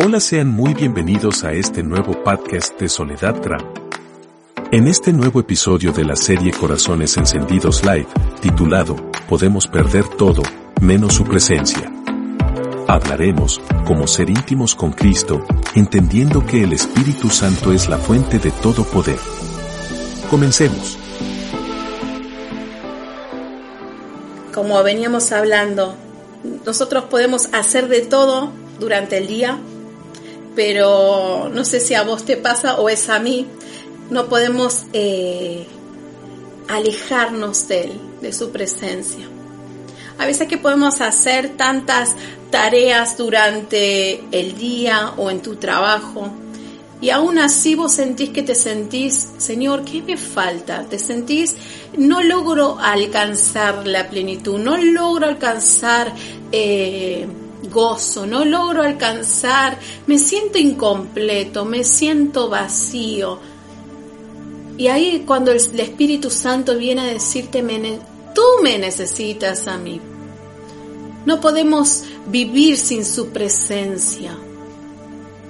Hola, sean muy bienvenidos a este nuevo podcast de Soledad Gram. En este nuevo episodio de la serie Corazones Encendidos Live, titulado Podemos perder todo, menos su presencia. Hablaremos, como ser íntimos con Cristo, entendiendo que el Espíritu Santo es la fuente de todo poder. Comencemos. Como veníamos hablando, nosotros podemos hacer de todo durante el día, pero no sé si a vos te pasa o es a mí, no podemos eh, alejarnos de él, de su presencia. A veces que podemos hacer tantas tareas durante el día o en tu trabajo y aún así vos sentís que te sentís, Señor, ¿qué me falta? Te sentís, no logro alcanzar la plenitud, no logro alcanzar... Eh, gozo, no logro alcanzar, me siento incompleto, me siento vacío. Y ahí cuando el, Espíritu Santo viene a decirte, tú me necesitas a mí. No podemos vivir sin su presencia.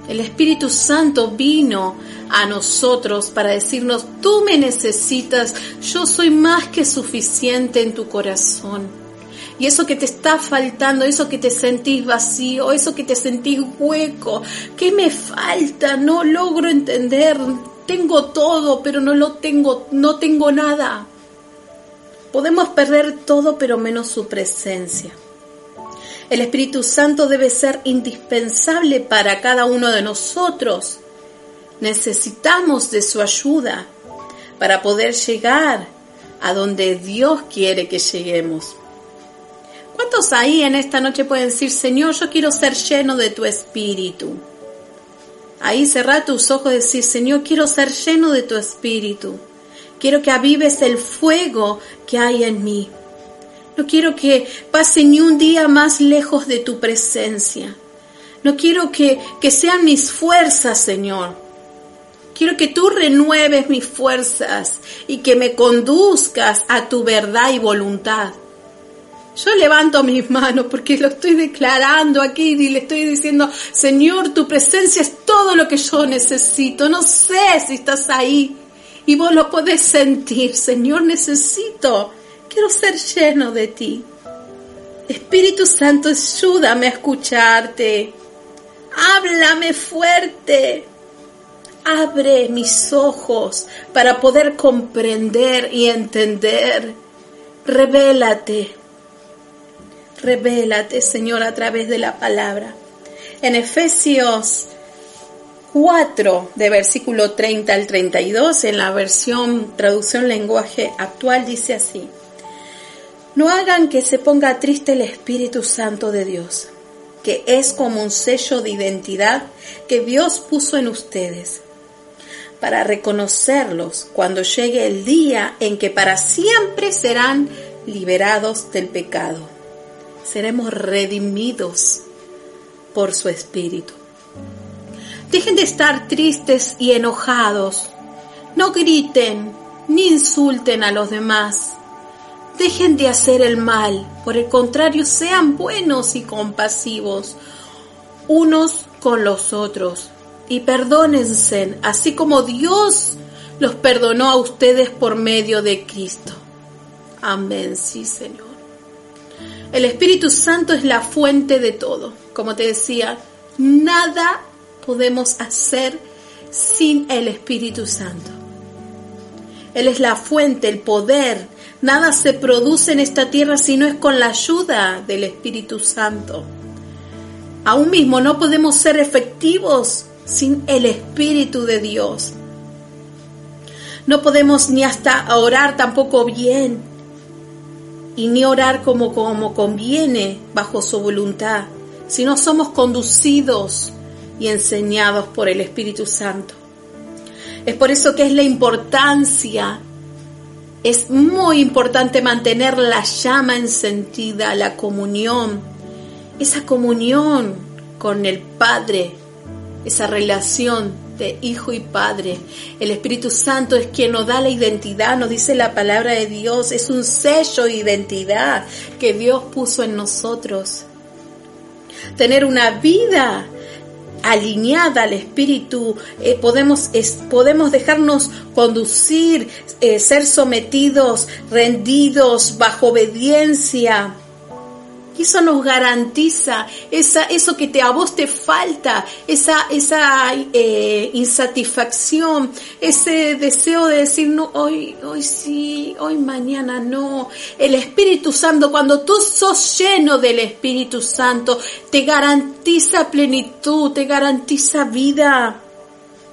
El Espíritu Santo vino a nosotros para decirnos, tú me necesitas, yo soy más que suficiente en tu corazón. Y eso que te está faltando, eso que te sentís vacío, eso que te sentís hueco, ¿qué me falta? No logro entender. Tengo todo, pero no lo tengo, no tengo nada. Podemos perder todo, pero menos su presencia. El Espíritu Santo debe ser indispensable para cada uno de nosotros. Necesitamos de su ayuda para poder llegar a donde Dios quiere que lleguemos. ¿Cuántos ahí en esta noche pueden decir, Señor, yo quiero ser lleno de tu espíritu? Ahí cerrar tus ojos y decir, Señor, quiero ser lleno de tu espíritu. Quiero que avives el fuego que hay en mí. No quiero que pase ni un día más lejos de tu presencia. No quiero que, que sean mis fuerzas, Señor. Quiero que tú renueves mis fuerzas y que me conduzcas a tu verdad y voluntad. Yo levanto mis manos porque lo estoy declarando aquí y le estoy diciendo, Señor, tu presencia es todo lo que yo necesito. No sé si estás ahí y vos lo podés sentir. Señor, necesito, quiero ser lleno de ti. Espíritu Santo, ayúdame a escucharte. Háblame fuerte. Abre mis ojos para poder comprender y entender. Revélate Revélate, Señor, a través de la palabra. En Efesios 4, de versículo 30 al 32, en la versión traducción lenguaje actual, dice así. No hagan que se ponga triste el Espíritu Santo de Dios, que es como un sello de identidad que Dios puso en ustedes, para reconocerlos cuando llegue el día en que para siempre serán liberados del pecado seremos redimidos por su Espíritu. Dejen de estar tristes y enojados. No griten ni insulten a los demás. Dejen de hacer el mal. Por el contrario, sean buenos y compasivos unos con los otros. Y perdónense, así como Dios los perdonó a ustedes por medio de Cristo. Amén, sí, Señor. El Espíritu Santo es la fuente de todo. Como te decía, nada podemos hacer sin el Espíritu Santo. Él es la fuente, el poder. Nada se produce en esta tierra si no es con la ayuda del Espíritu Santo. Aún mismo no podemos ser efectivos sin el Espíritu de Dios. No podemos ni hasta orar tampoco bien y ni orar como, como conviene bajo su voluntad, sino somos conducidos y enseñados por el Espíritu Santo. Es por eso que es la importancia, es muy importante mantener la llama encendida, la comunión, esa comunión con el Padre, esa relación Hijo y Padre. El Espíritu Santo es quien nos da la identidad, nos dice la palabra de Dios, es un sello de identidad que Dios puso en nosotros. Tener una vida alineada al Espíritu, eh, podemos, podemos dejarnos conducir, eh, ser sometidos, rendidos, bajo obediencia. Eso nos garantiza esa, eso que te, a vos te falta, esa, esa eh, insatisfacción, ese deseo de decir, no, hoy, hoy sí, hoy mañana no. El Espíritu Santo, cuando tú sos lleno del Espíritu Santo, te garantiza plenitud, te garantiza vida.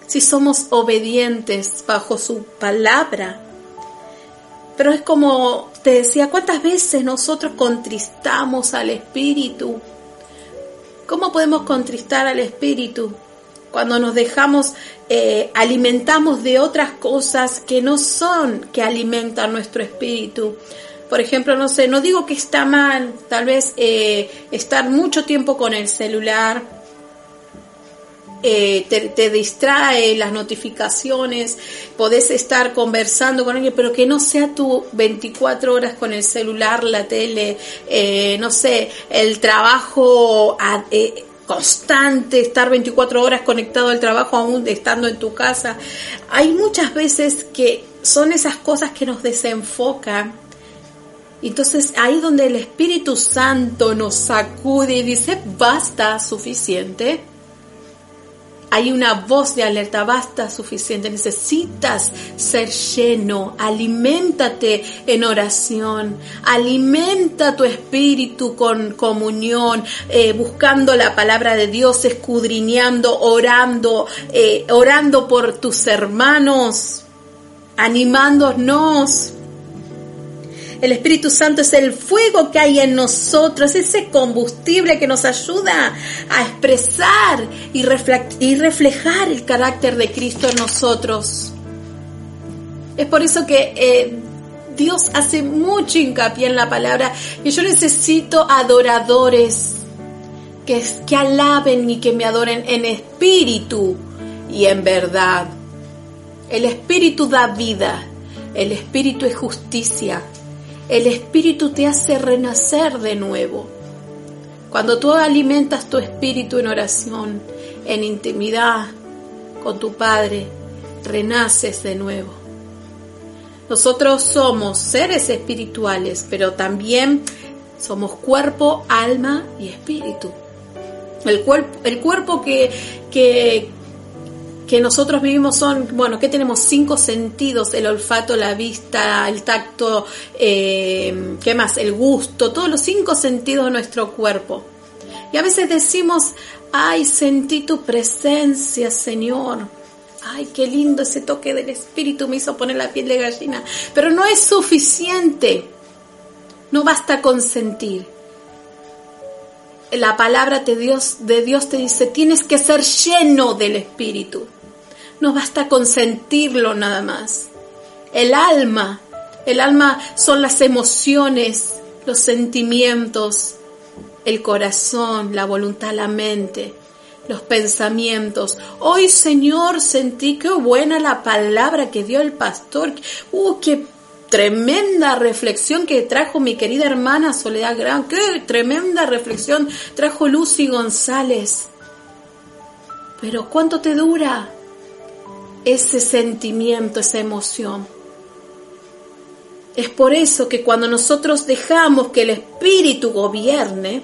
Si somos obedientes bajo su palabra. Pero es como te decía, ¿cuántas veces nosotros contristamos al Espíritu? ¿Cómo podemos contristar al Espíritu? Cuando nos dejamos, eh, alimentamos de otras cosas que no son que alimentan nuestro espíritu. Por ejemplo, no sé, no digo que está mal, tal vez eh, estar mucho tiempo con el celular, eh, te, distrae las notificaciones, podés estar conversando con alguien, pero que no sea tú 24 horas con el celular, la tele, eh, no sé, el trabajo eh, constante, estar 24 horas conectado al trabajo aún estando en tu casa. Hay muchas veces que son esas cosas que nos desenfocan. Entonces ahí donde el Espíritu Santo nos sacude y dice, basta, suficiente hay una voz de alerta, basta suficiente, necesitas ser lleno, aliméntate en oración, alimenta tu espíritu con comunión, eh, buscando la palabra de Dios, escudriñando, orando, eh, orando por tus hermanos, animándonos el Espíritu Santo es el fuego que hay en nosotros, ese combustible que nos ayuda a expresar y, reflejar el carácter de Cristo en nosotros. Es por eso que eh, Dios hace mucho hincapié en la palabra que yo necesito adoradores que, que alaben y que me adoren en espíritu y en verdad. El espíritu da vida, el espíritu es justicia, el Espíritu te hace renacer de nuevo. Cuando tú alimentas tu espíritu en oración, en intimidad con tu Padre, renaces de nuevo. Nosotros somos seres espirituales, pero también somos cuerpo, alma y espíritu. El cuerpo, el cuerpo que, que, que nosotros vivimos son, bueno, que tenemos cinco sentidos, el olfato, la vista, el tacto, eh, ¿qué más? El gusto, todos los cinco sentidos de nuestro cuerpo. Y a veces decimos, ay, sentí tu presencia, Señor. Ay, qué lindo ese toque del Espíritu me hizo poner la piel de gallina. Pero no es suficiente. No basta con sentir. La palabra de Dios, de Dios te dice, tienes que ser lleno del Espíritu. No basta con sentirlo nada más. El alma, el alma son las emociones, los sentimientos, el corazón, la voluntad, la mente, los pensamientos. Hoy, Señor, sentí qué buena la palabra que dio el pastor. ¡Uh, qué tremenda reflexión que trajo mi querida hermana Soledad Gran! ¡Qué tremenda reflexión trajo Lucy González! Pero ¿cuánto te dura? Ese sentimiento, esa emoción. Es por eso que cuando nosotros dejamos que el Espíritu gobierne,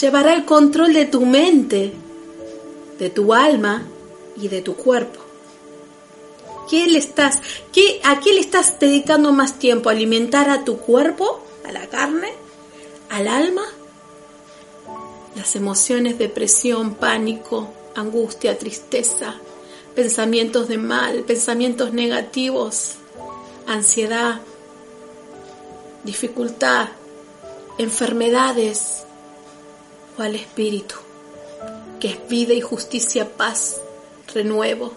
llevará el control de tu mente, de tu alma y de tu cuerpo. ¿Qué le estás, qué, ¿A qué le estás dedicando más tiempo? ¿Alimentar a tu cuerpo, a la carne, al alma? Las emociones, depresión, pánico, angustia, tristeza, pensamientos de mal, pensamientos negativos, ansiedad, dificultad, enfermedades o al Espíritu, que es vida y justicia, paz, renuevo.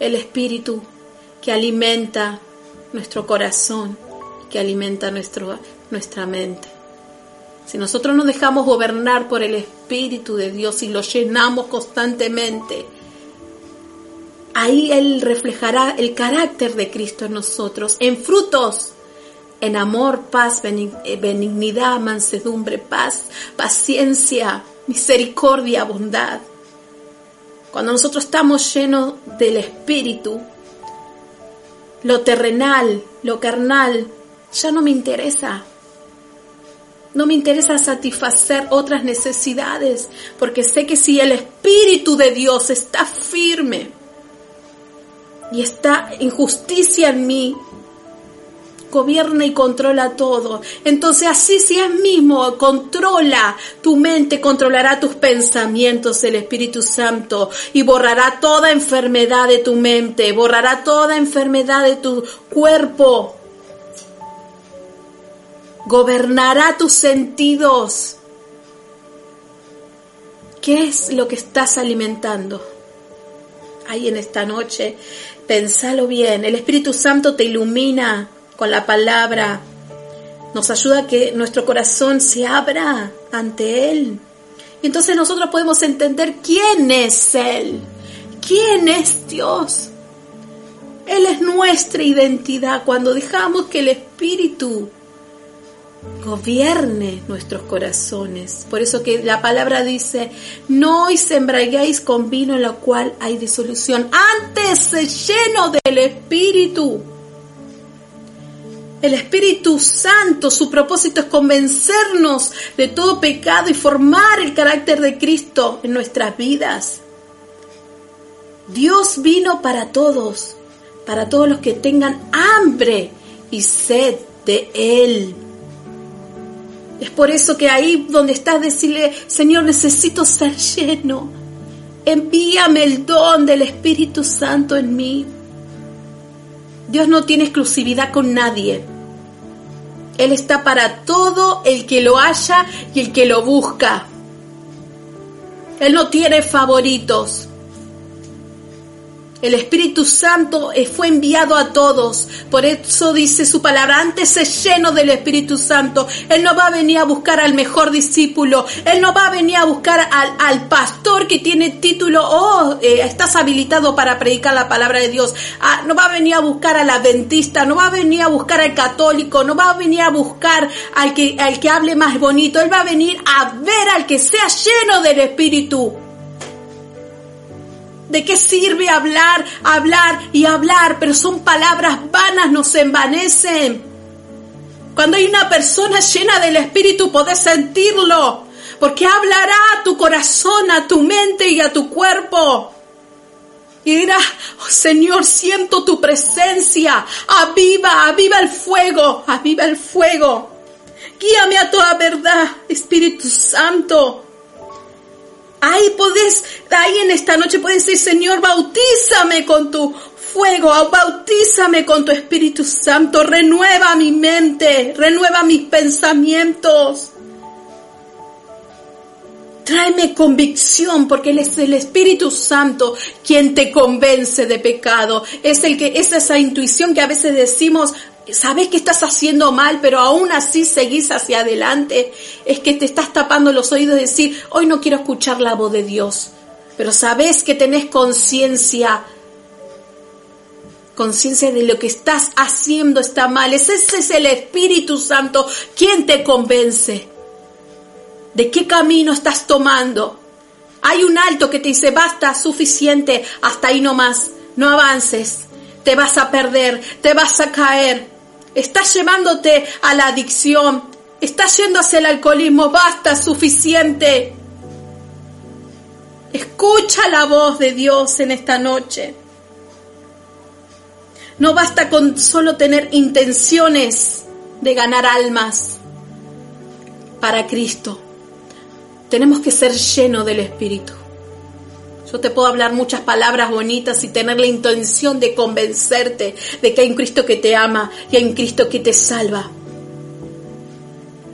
El Espíritu que alimenta nuestro corazón, que alimenta nuestro, nuestra mente. Si nosotros nos dejamos gobernar por el Espíritu de Dios y lo llenamos constantemente, ahí Él reflejará el carácter de Cristo en nosotros, en frutos, en amor, paz, eh, benignidad, mansedumbre, paz, paciencia, misericordia, bondad, Cuando nosotros estamos llenos del Espíritu, lo terrenal, lo carnal, ya no me interesa. No me interesa satisfacer otras necesidades, porque sé que si el Espíritu de Dios está firme y está injusticia en mí, gobierna y controla todo. Entonces así si es mismo controla tu mente, controlará tus pensamientos el Espíritu Santo y borrará toda enfermedad de tu mente, borrará toda enfermedad de tu cuerpo. Gobernará tus sentidos. ¿Qué es lo que estás alimentando? Ahí en esta noche, pensalo bien. El Espíritu Santo te ilumina con la palabra. Nos ayuda a que nuestro corazón se abra ante Él. Y entonces nosotros podemos entender quién es Él, quién es Dios. Él es nuestra identidad cuando dejamos que el Espíritu gobierne nuestros corazones. Por eso que la palabra dice, no os embraguéis con vino en lo cual hay disolución, antes se lleno del Espíritu. El Espíritu Santo, su propósito es convencernos de todo pecado y formar el carácter de Cristo en nuestras vidas. Dios vino para todos, para todos los que tengan hambre y sed de Él. Es por eso que ahí donde estás, decirle, Señor, necesito ser lleno. Envíame el don del Espíritu Santo en mí. Dios no tiene exclusividad con nadie. Él está para todo el que lo haya y el que lo busca. Él no tiene favoritos. El Espíritu Santo fue enviado a todos. Por eso dice su palabra, antes es lleno del Espíritu Santo. Él no va a venir a buscar al mejor discípulo. Él no va a venir a buscar al, pastor que tiene título, oh, eh, estás habilitado para predicar la palabra de Dios. Ah, no va a venir a buscar al adventista, no va a venir a buscar al católico, no va a venir a buscar al que, al que hable más bonito. Él va a venir a ver al que sea lleno del Espíritu. ¿De qué sirve hablar, hablar y hablar? Pero son palabras vanas, nos envanecen. Cuando hay una persona llena del Espíritu, podés sentirlo, porque hablará a tu corazón, a tu mente y a tu cuerpo. Y dirá, oh, Señor, siento tu presencia, aviva, aviva el fuego, aviva el fuego. Guíame a toda verdad, Espíritu Santo. Ahí podés, ahí en esta noche puedes decir, Señor, bautízame con tu fuego, bautízame con tu Espíritu Santo, renueva mi mente, renueva mis pensamientos. Tráeme convicción porque es el Espíritu Santo quien te convence de pecado. Es el que, es esa intuición que a veces decimos, sabes que estás haciendo mal, pero aún así seguís hacia adelante, es que te estás tapando los oídos y decir, hoy no quiero escuchar la voz de Dios, pero sabes que tenés conciencia, conciencia de lo que estás haciendo está mal. Ese es el Espíritu Santo quien te convence. ¿De qué camino estás tomando? Hay un alto que te dice, basta, suficiente, hasta ahí no más, no avances, te vas a perder, te vas a caer. Estás llevándote a la adicción. Estás yendo hacia el alcoholismo. Basta, suficiente. Escucha la voz de Dios en esta noche. No basta con solo tener intenciones de ganar almas para Cristo. Tenemos que ser llenos del Espíritu. Yo te puedo hablar muchas palabras bonitas y tener la intención de convencerte de que hay un Cristo que te ama y hay un Cristo que te salva.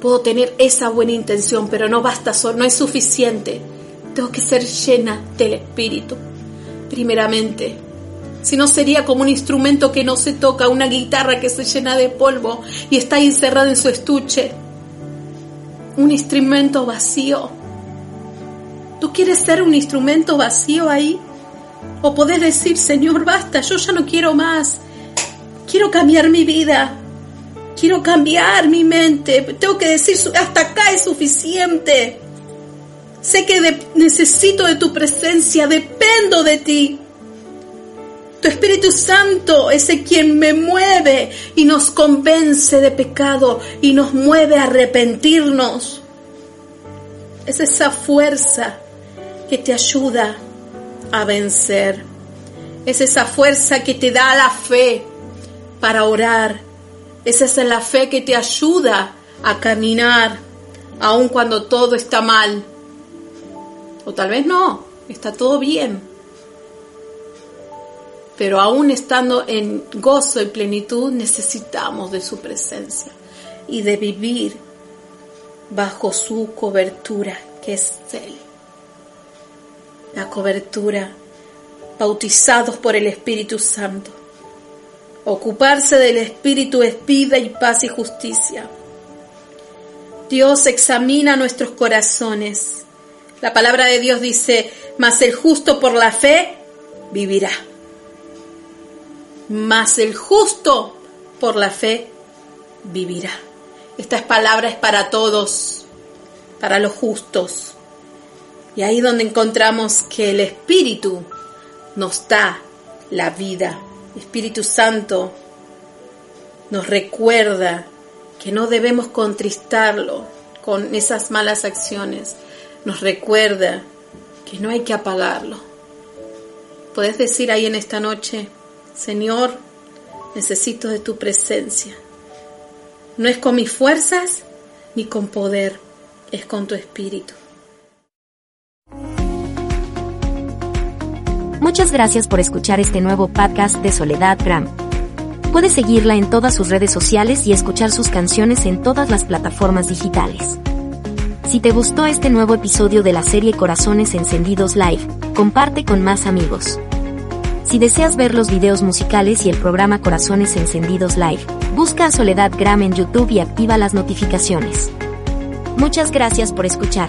Puedo tener esa buena intención, pero no basta, no es suficiente. Tengo que ser llena del Espíritu, primeramente. Si no sería como un instrumento que no se toca, una guitarra que se llena de polvo y está encerrada en su estuche. Un instrumento vacío ¿Tú quieres ser un instrumento vacío ahí? ¿O podés decir, Señor, basta, yo ya no quiero más? Quiero cambiar mi vida. Quiero cambiar mi mente. Tengo que decir, hasta acá es suficiente. Sé que necesito de tu presencia, dependo de ti. Tu Espíritu Santo es el quien me mueve y nos convence de pecado y nos mueve a arrepentirnos. Es esa fuerza que te ayuda a vencer. Es esa fuerza que te da la fe para orar. Esa es la fe que te ayuda a caminar aun cuando todo está mal. O tal vez no, está todo bien pero aún estando en gozo y plenitud necesitamos de su presencia y de vivir bajo su cobertura, que es Él. La cobertura, bautizados por el Espíritu Santo. Ocuparse del Espíritu es vida y paz y justicia. Dios examina nuestros corazones. La palabra de Dios dice, mas el justo por la fe vivirá mas el justo por la fe vivirá. Esta palabra es para todos, para los justos. Y ahí donde encontramos que el Espíritu nos da la vida. Espíritu Santo nos recuerda que no debemos contristarlo con esas malas acciones. Nos recuerda que no hay que apagarlo. Puedes decir ahí en esta noche, Señor, necesito de tu presencia. No es con mis fuerzas ni con poder, es con tu espíritu. Muchas gracias por escuchar este nuevo podcast de Soledad Gram. Puedes seguirla en todas sus redes sociales y escuchar sus canciones en todas las plataformas digitales. Si te gustó este nuevo episodio de la serie Corazones Encendidos Live, comparte con más amigos. Si deseas ver los videos musicales y el programa Corazones Encendidos Live, busca a Soledad Gram en YouTube y activa las notificaciones. Muchas gracias por escuchar.